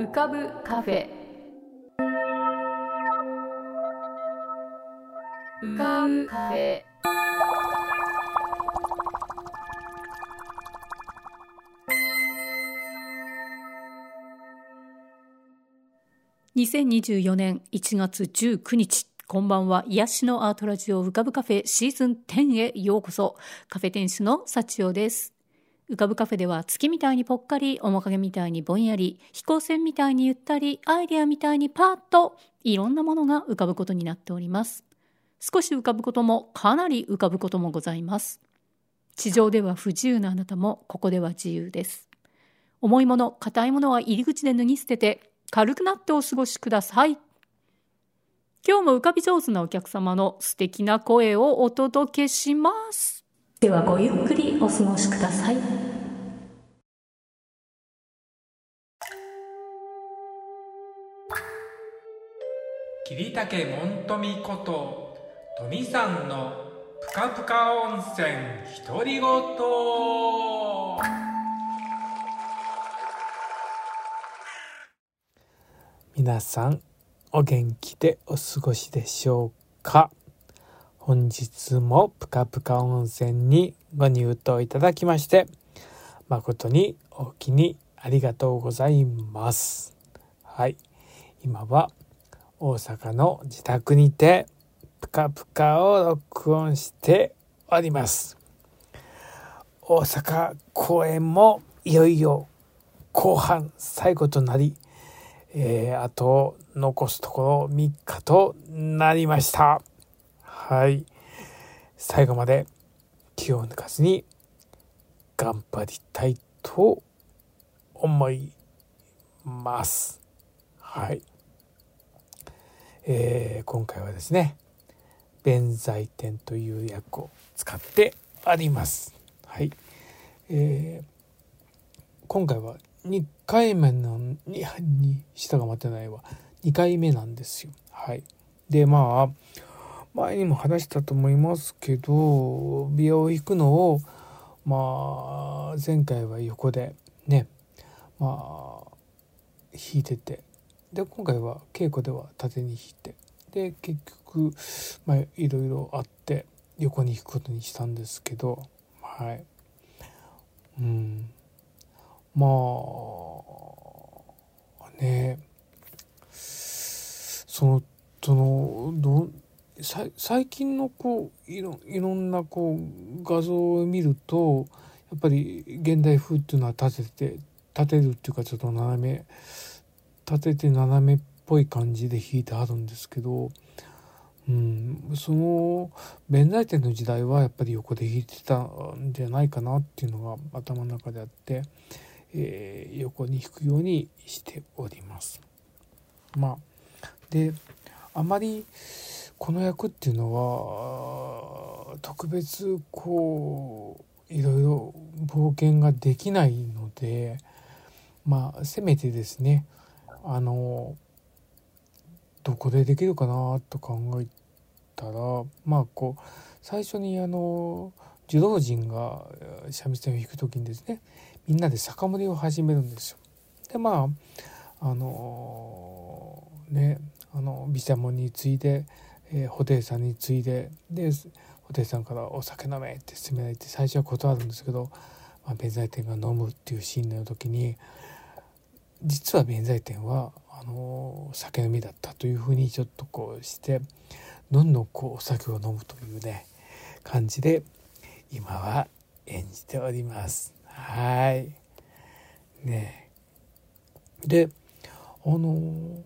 浮かぶカフェ。浮かぶカフェ。2024年1月19日こんばんは。癒しのアートラジオ浮かぶカフェシーズン10へようこそ。カフェ店主の幸代です。浮かぶカフェでは月みたいにぽっかり面影みたいにぼんやり飛行船みたいにゆったりアイデアみたいにパーッといろんなものが浮かぶことになっております。少し浮かぶこともかなり浮かぶこともございます。地上では不自由なあなたもここでは自由です。重いもの硬いものは入り口で脱ぎ捨てて軽くなってお過ごしください。今日も浮かび上手なお客様の素敵な声をお届けします。ではごゆっくりお過ごしください。桐竹門富こと富さんのぷかぷか温泉独り言。皆さんお元気でお過ごしでしょうか？本日もぷかぷか温泉にご入湯いただきまして誠にお気にありがとうございます。はい。今は大阪の自宅にてぷかぷかを録音しております。大阪公演もいよいよ後半最後となり、えー、あと残すところ3日となりました。はい。最後まで気を抜かずに頑張りたいと思います。はい。えー、今回はですね弁財天という役を使ってあります。はい、えー、今回は2回目のにに下が待てないわ。2回目なんですよ。はい。でまあ前にも話したと思いますけど美容を引くのをまあ前回は横でねまあ引いてて。で今回は稽古では縦に引いて。で結局まあいろいろあって横に引くことにしたんですけどはい。うん。まあねそのそのど最近のこういろいろんなこう画像を見るとやっぱり現代風っていうのは立てて立てるっていうかちょっと斜め立てて斜めっぽい感じで弾いてあるんですけど、うん、その弁財天の時代はやっぱり横で弾いてたんじゃないかなっていうのが頭の中であって、えー、横に弾くようにしております。まあであまりこの役っていうのは特別こういろいろ冒険ができないのでまあせめてですねあのどこでできるかなと考えたらまあこう最初にあの受動人が三味線を弾く時にですねみんなで酒盛りを始めるんですよ。でまああのねあの毘沙門に次いでえー、布袋さんに次いでで布袋さんから「お酒飲め」って勧められて最初は断るんですけど、まあ、弁財天が飲むっていうシーンの時に実は弁財天はあの酒飲みだったというふうにちょっとこうしてどんどんこうお酒を飲むというね感じで今は演じております。はいねであの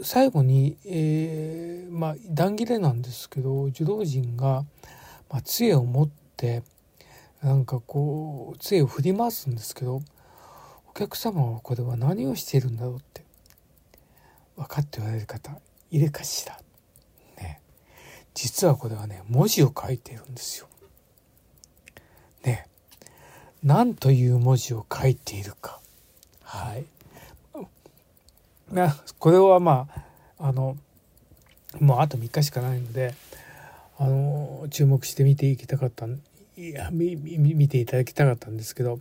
最後に、えー、まあ断切れなんですけど受動人が、まあ、杖を持ってなんかこう杖を振り回すんですけどお客様はこれは何をしているんだろうって分かっておられる方いるかしら。ね。実はこれはね文字を書いているんですよ。ね。何という文字を書いているか。はい。これはまああのもうあと3日しかないのであの注目して見ていきたかったいや見見ていただきたかったんですけど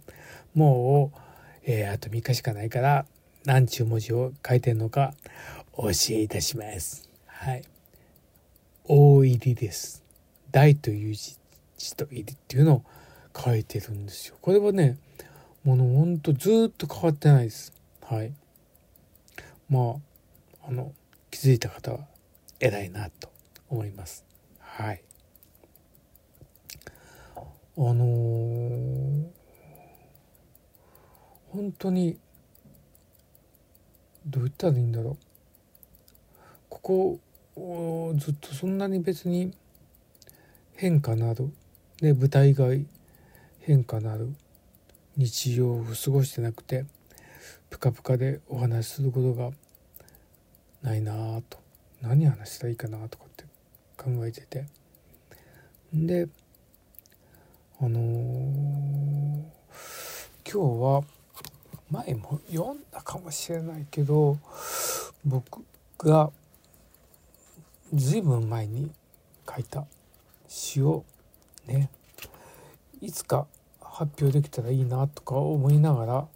もう、えー、あと3日しかないから何ちゅう文字を書いてんのかお教えいたします。はい。大入りです。大という字と入りっていうのを書いてるんですよ。これはね、ものほんとずっと変わってないです。はい。まあ、あの、気づいた方は偉いなと思います。はい。あのー、本当にどう言ったらいいんだろうここずっとそんなに別に変化なる、ね、舞台外変化なる日常を過ごしてなくてプカプカでお話しすることがないなぁと。何話したらいいかなとかって考えてて。であのー、今日は前も読んだかもしれないけど僕が随分前に書いた詩をねいつか発表できたらいいなとか思いながら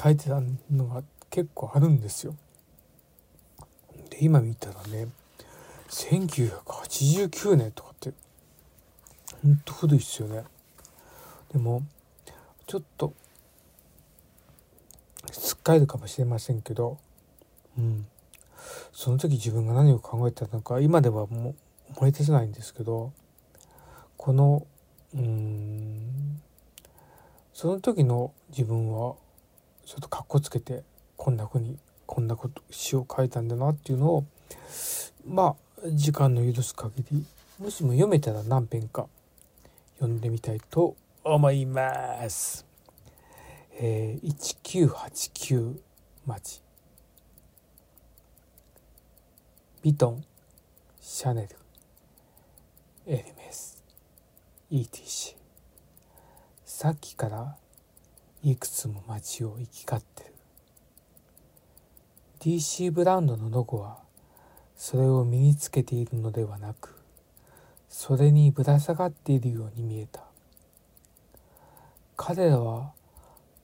書いてたのが結構あるんですよ。で今見たらね1989年とかってほんと古いっすよね。でもちょっとつっかえるかもしれませんけど、うん、その時自分が何を考えてたのか今ではもう思い出せないんですけどこのうんその時の自分はちょっとかっこつけてこんなふうにこんなこと詩を書いたんだなっていうのをまあ時間の許す限りもしも読めたら何編か読んでみたいと思います。えー、1989町ビトンシャネル。エルメス ETC さっきからいくつも街を行き交ってる。DC ブランドのロゴはそれを身につけているのではなくそれにぶら下がっているように見えた。彼らは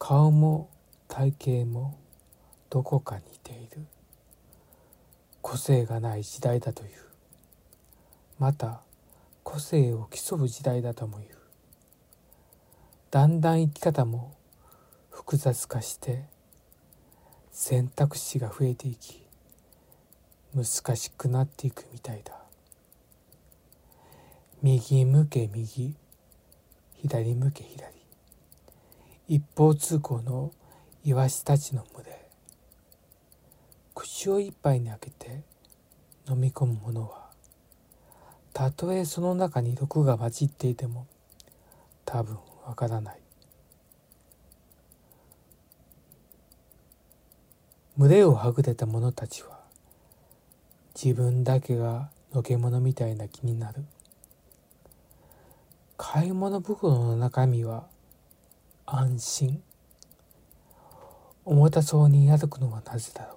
顔も体型もどこか似ている。個性がない時代だという。また個性を競う時代だとも言う。だんだん生き方も複雑化して選択肢が増えていき難しくなっていくみたいだ。右向け右左向け左。一方通行のイワシたちの群れ。口を一杯に開けて飲み込むものはたとえその中に毒が混じっていても多分わからない。群れをはぐれた者たちは自分だけがのけ者みたいな気になる。買い物袋の中身は安心。重たそうに歩くのはなぜだろ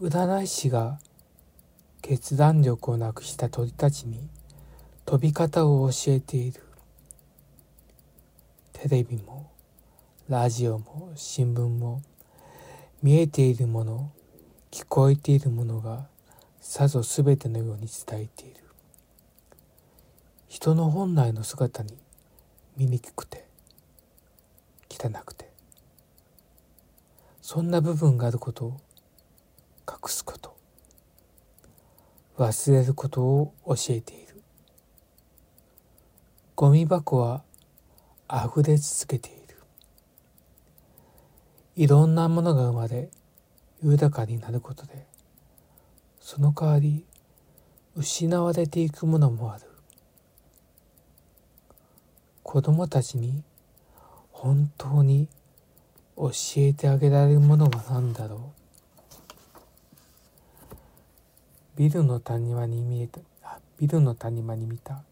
う。占い師が決断力をなくした鳥たちに飛び方を教えている。テレビもラジオも新聞も見えているもの聞こえているものがさぞ全てのように伝えている。人の本来の姿に醜くて汚くて。そんな部分があることを隠すこと。忘れることを教えている。ゴミ箱は溢れ続けている。いろんなものが生まれ豊かになることでその代わり失われていくものもある。子供たちに本当に教えてあげられるものは何だろう。ビルの谷間に見えたビルの谷間に見た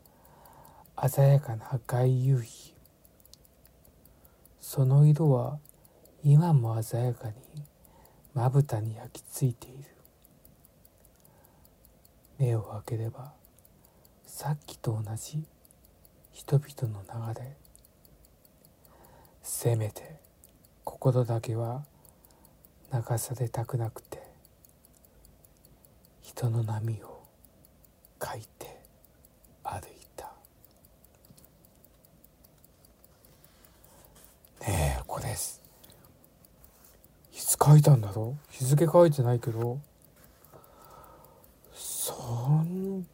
鮮やかな赤い夕日その色は今も鮮やかにまぶたに焼き付いている。目を開ければさっきと同じ人々の流れせめて心だけは流されたくなくて人の波を書いて歩いたねえこれですいたんだろ？う日付書いてないけど。3020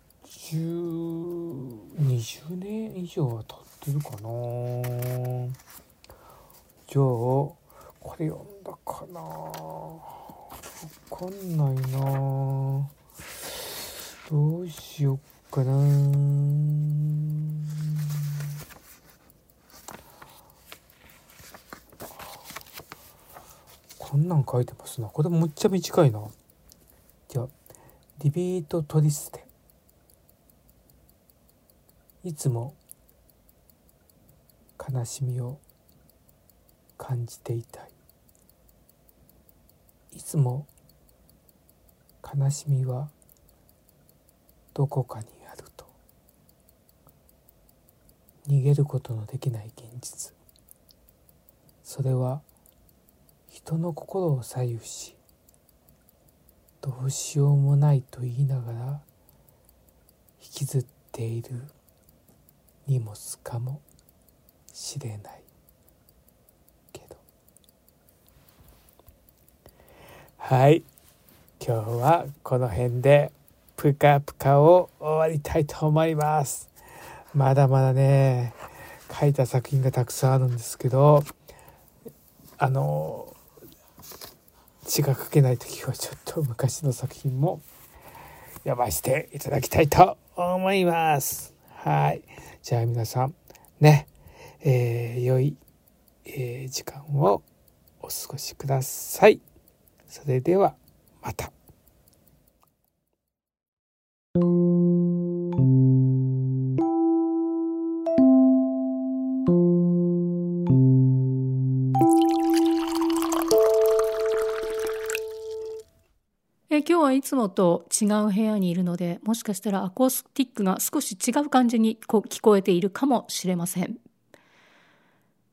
年以上は経ってるかな。じゃあこれ読んだかな？わかんないな。どうしよっかな。こんなん書いてますな。これむっちゃ短いな。じゃあリビートトリステいつも悲しみを感じていたい。いつも悲しみはどこかにあると。逃げることのできない現実。それは人の心を左右しどうしようもないと言いながら引きずっている荷物かもしれないけど。はい。今日はこの辺でプカプカを終わりたいと思います。まだまだね書いた作品がたくさんあるんですけどあの字が書けない時はちょっと昔の作品も読ませていただきたいと思います。はい。じゃあ皆さんねえー、良い、えー、時間をお過ごしください。それではまた。今日はいつもと違う部屋にいるのでもしかしたらアコースティックが少し違う感じにこ聞こえているかもしれません。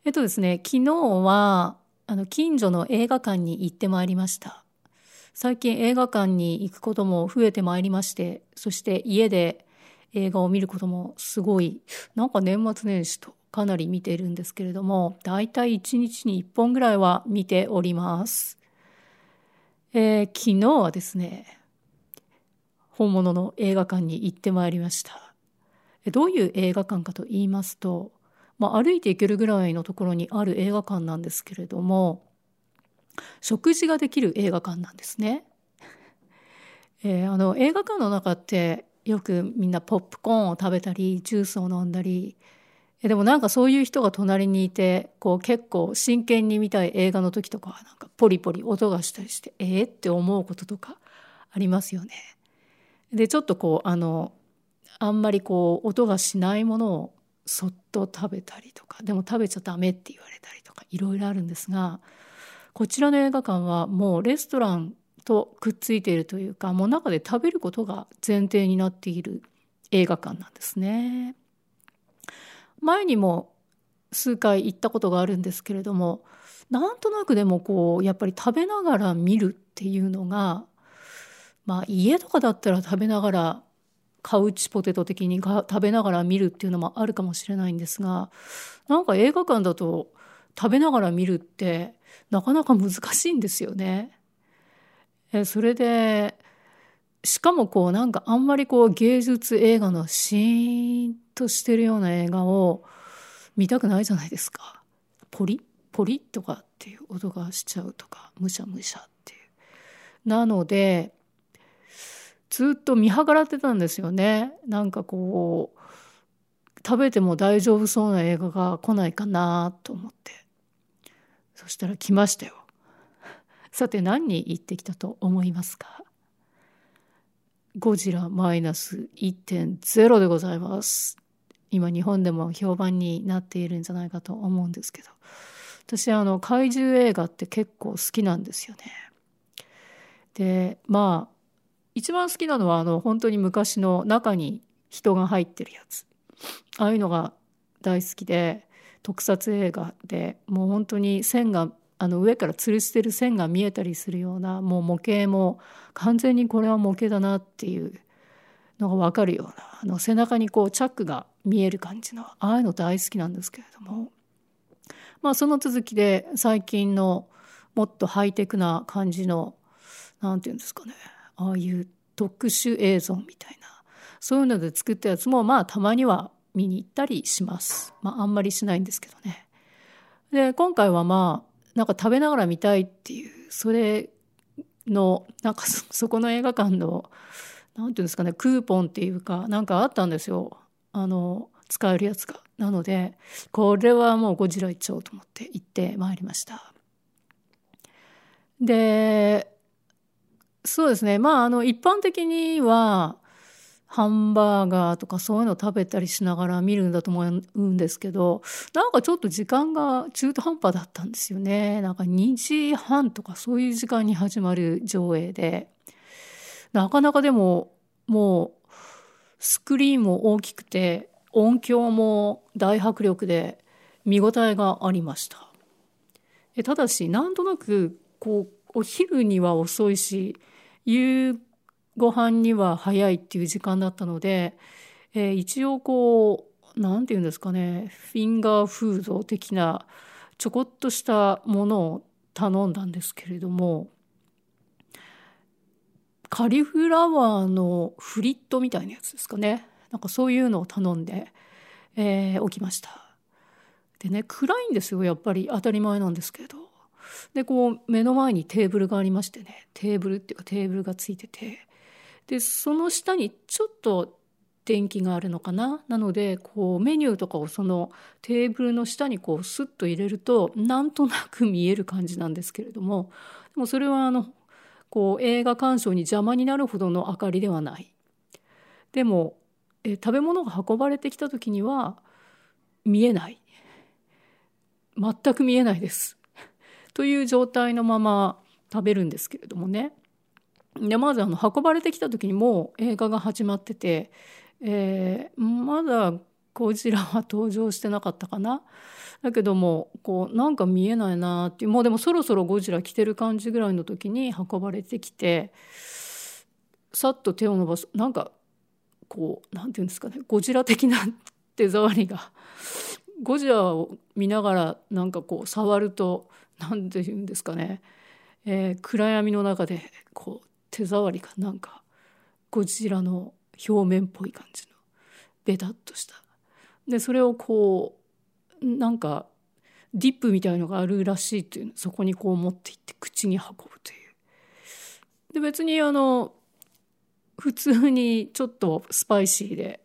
えっとですね昨日はあの近所の映画館に行ってまいりました。最近映画館に行くことも増えてまいりましてそして家で映画を見ることもすごいなんか年末年始とかなり見ているんですけれどもだいたい1日に1本ぐらいは見ております。えー、昨日はですね本物の映画館に行ってまいりました。どういう映画館かと言いますと、まあ、歩いて行けるぐらいのところにある映画館なんですけれども食事ができる映画館なんですね、えー、あの映画館の中ってよくみんなポップコーンを食べたりジュースを飲んだりでもなんかそういう人が隣にいてこう結構真剣に見たい映画の時とかはなんかポリポリ音がしたりしてえー、って思うこととかありますよね。でちょっとこうあのあんまりこう音がしないものをそっと食べたりとかでも食べちゃダメって言われたりとかいろいろあるんですがこちらの映画館はもうレストランとくっついているというかもう中で食べることが前提になっている映画館なんですね。前にも数回行ったことがあるんですけれどもなんとなくでもこうやっぱり食べながら見るっていうのがまあ家とかだったら食べながらカウチポテト的に食べながら見るっていうのもあるかもしれないんですがなんか映画館だと食べながら見るってなかなか難しいんですよね。えそれでしかもこうなんかあんまりこう芸術映画のシーンとしてるような映画を見たくないじゃないですか。ポリ？ポリ？とかっていう音がしちゃうとかむしゃむしゃっていう。なのでずっと見計らってたんですよね。なんかこう食べても大丈夫そうな映画が来ないかなと思って。そしたら来ましたよ。さて何に行ってきたと思いますか？ゴジラマイナス1.0でございます。今日本でも評判になっているんじゃないかと思うんですけど私あの怪獣映画って結構好きなんですよね。でまあ一番好きなのはあの本当に昔の中に人が入ってるやつああいうのが大好きで特撮映画でもう本当に線があの上から吊るしてる線が見えたりするようなもう模型も完全にこれは模型だなっていうのが分かるようなあの背中にこうチャックが見える感じのああいうの大好きなんですけれどもまあその続きで最近のもっとハイテクな感じの何て言うんですかねああいう特殊映像みたいなそういうので作ったやつもまあたまには見に行ったりします。まああんまりしないんですけどね。で今回はまあなんか食べながら見たいっていうそれのなんかそこの映画館の何ていうんですかねクーポンっていうかなんかあったんですよあの使えるやつが。なのでこれはもうゴジラ行っちゃおうと思って行ってまいりました。でそうですねまああの一般的にはハンバーガーとかそういうの食べたりしながら見るんだと思うんですけどなんかちょっと時間が中途半端だったんですよね。なんか2時半とかそういう時間に始まる上映で。なかなかでももうスクリーンも大きくて音響も大迫力で見応えがありました。ただしなんとなくこうお昼には遅いし夕ご飯には早いっていう時間だったので、えー、一応こう何て言うんですかねフィンガーフード的なちょこっとしたものを頼んだんですけれどもカリフラワーのフリットみたいなやつですかね。なんかそういうのを頼んで、えー、おきました。でね暗いんですよやっぱり。当たり前なんですけど。でこう目の前にテーブルがありましてねテーブルっていうかテーブルがついててでその下にちょっと電気があるのかな？なのでこうメニューとかをそのテーブルの下にこうスッと入れるとなんとなく見える感じなんですけれども。でもそれはあのこう映画鑑賞に邪魔になるほどの明かりではない。でもえ食べ物が運ばれてきた時には見えない。全く見えないです。という状態のまま食べるんですけれどもね。でまずあの運ばれてきた時にもう映画が始まってて、えー、まだゴジラは登場してなかったかな。だけどもこうなんか見えないなっていうもうでもそろそろゴジラ来てる感じぐらいの時に運ばれてきてさっと手を伸ばすなんかこうなんていうんですかねゴジラ的な手触りが。ゴジラを見ながらなんかこう触ると何て言うんですかね、えー、暗闇の中でこう手触りがなんかゴジラの表面っぽい感じのベタっとした。でそれをこうなんかディップみたいのがあるらしいっていうそこにこう持っていって口に運ぶという。で別にあの普通にちょっとスパイシーで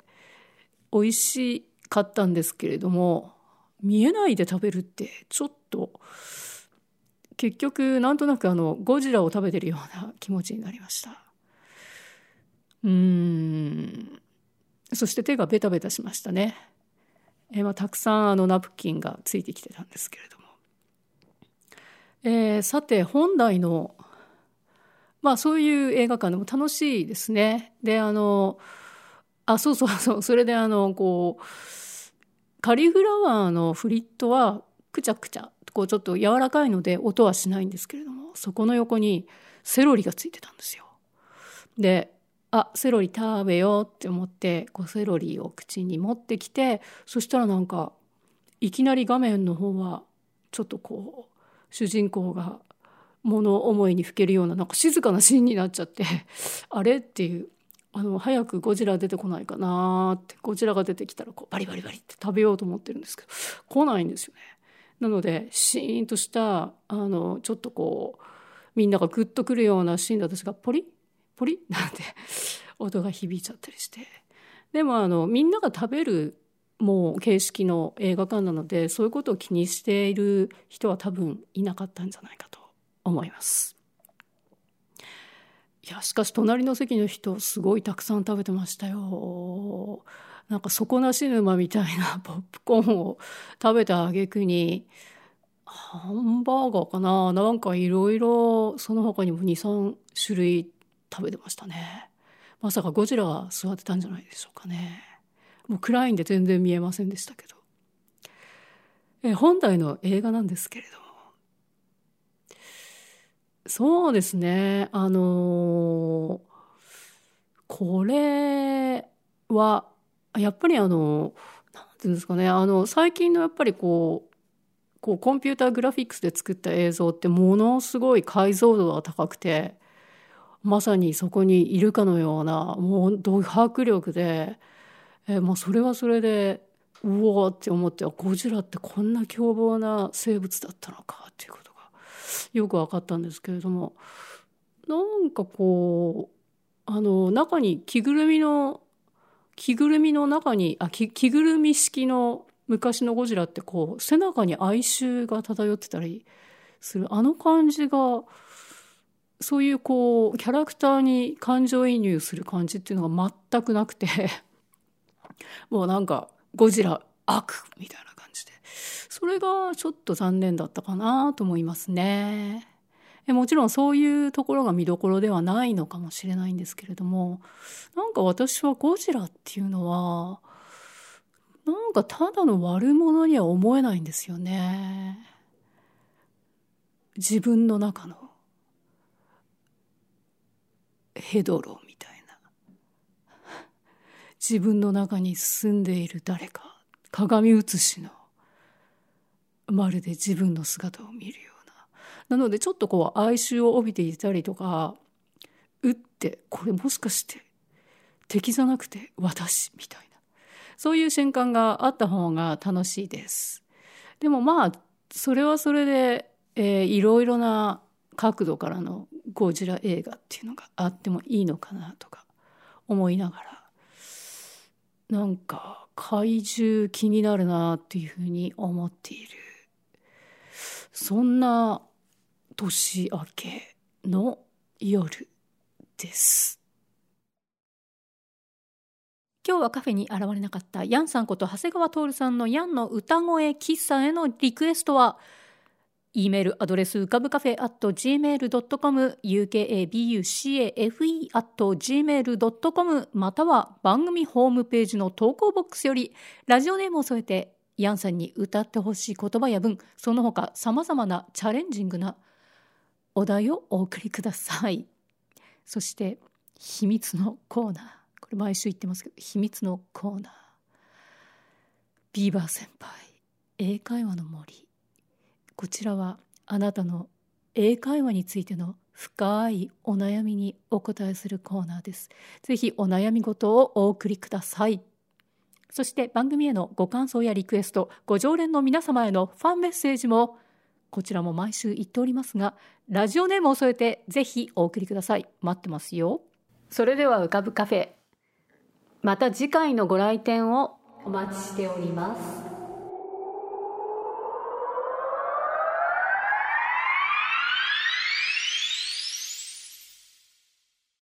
美味しかったんですけれども見えないで食べるってちょっと結局なんとなくあのゴジラを食べてるような気持ちになりました。うん。そして手がベタベタしましたね。えまあ、たくさんあのナプキンがついてきてたんですけれども、えー、さて本来のまあそういう映画館でも楽しいですね。であのあそうそうそう。それであのこうカリフラワーのフリットはくちゃくちゃこうちょっと柔らかいので音はしないんですけれどもそこの横にセロリがついてたんですよ。であセロリ食べようって思ってこうセロリを口に持ってきてそしたらなんかいきなり画面の方はちょっとこう主人公が物思いにふけるようななんか静かなシーンになっちゃって あれっていうあの早くゴジラ出てこないかなってゴジラが出てきたらこうバリバリバリって食べようと思ってるんですけど来ないんですよね。なのでシーンとしたあのちょっとこうみんながグッとくるようなシーンで私がポリ？ポリ？なんて音が響いちゃったりしてでもあのみんなが食べるもう形式の映画館なのでそういうことを気にしている人は多分いなかったんじゃないかと思います。いやしかし隣の席の人すごいたくさん食べてましたよ。なんか底なし沼みたいな ポップコーンを食べた挙句にハンバーガーかな？なんかいろいろその他にも23種類食べてましたね。まさかゴジラが座ってたんじゃないでしょうかね。もう暗いんで全然見えませんでしたけど。え本題の映画なんですけれども。そうですね。あのこれはやっぱりあのなんていうんですかねあの最近のやっぱりこうこうコンピューターグラフィックスで作った映像ってものすごい解像度が高くてまさにそこにいるかのようなもうド迫力で、えまあ、それはそれでうおーって思ってゴジラってこんな凶暴な生物だったのかっていうことがよく分かったんですけれどもなんかこうあの中に着ぐるみの着ぐるみの中にあ着着ぐるみ式の昔のゴジラってこう背中に哀愁が漂ってたりする。あの感じがそういうこうキャラクターに感情移入する感じっていうのが全くなくて。もうなんかゴジラ悪みたいな感じで。それがちょっと残念だったかなと思いますね。もちろんそういうところが見どころではないのかもしれないんですけれどもなんか私はゴジラっていうのはなんかただの悪者には思えないんですよね。自分の中のヘドロみたいな自分の中に住んでいる誰か鏡写しのまるで自分の姿を見るよなのでちょっとこう哀愁を帯びていたりとかうってこれもしかして敵じゃなくて私みたいな。そういう瞬間があった方が楽しいです。でもまあそれはそれで、えー、いろいろな角度からのゴジラ映画っていうのがあってもいいのかなとか思いながらなんか怪獣気になるなっていうふうに思っている。そんな年明けの夜です。今日はカフェに現れなかったヤンさんこと長谷川徹さんのヤンの歌声喫茶へのリクエストは「E メールアドレス浮かぶカフェ at gmail.com ukabucafe at gmail.com または番組ホームページの投稿ボックスよりラジオネームを添えてヤンさんに歌ってほしい言葉や文その他さまざまなチャレンジングなお題をお送りくださいそして秘密のコーナーこれ毎週言ってますけど秘密のコーナービーバー先輩英会話の森こちらはあなたの英会話についての深いお悩みにお答えするコーナーです。ぜひお悩み事をお送りください。そして番組へのご感想やリクエスト、ご常連の皆様へのファンメッセージもこちらも毎週言っておりますが、ラジオネームを添えてぜひお送りください。待ってますよ。それでは浮かぶカフェ。また次回のご来店をお待ちしております。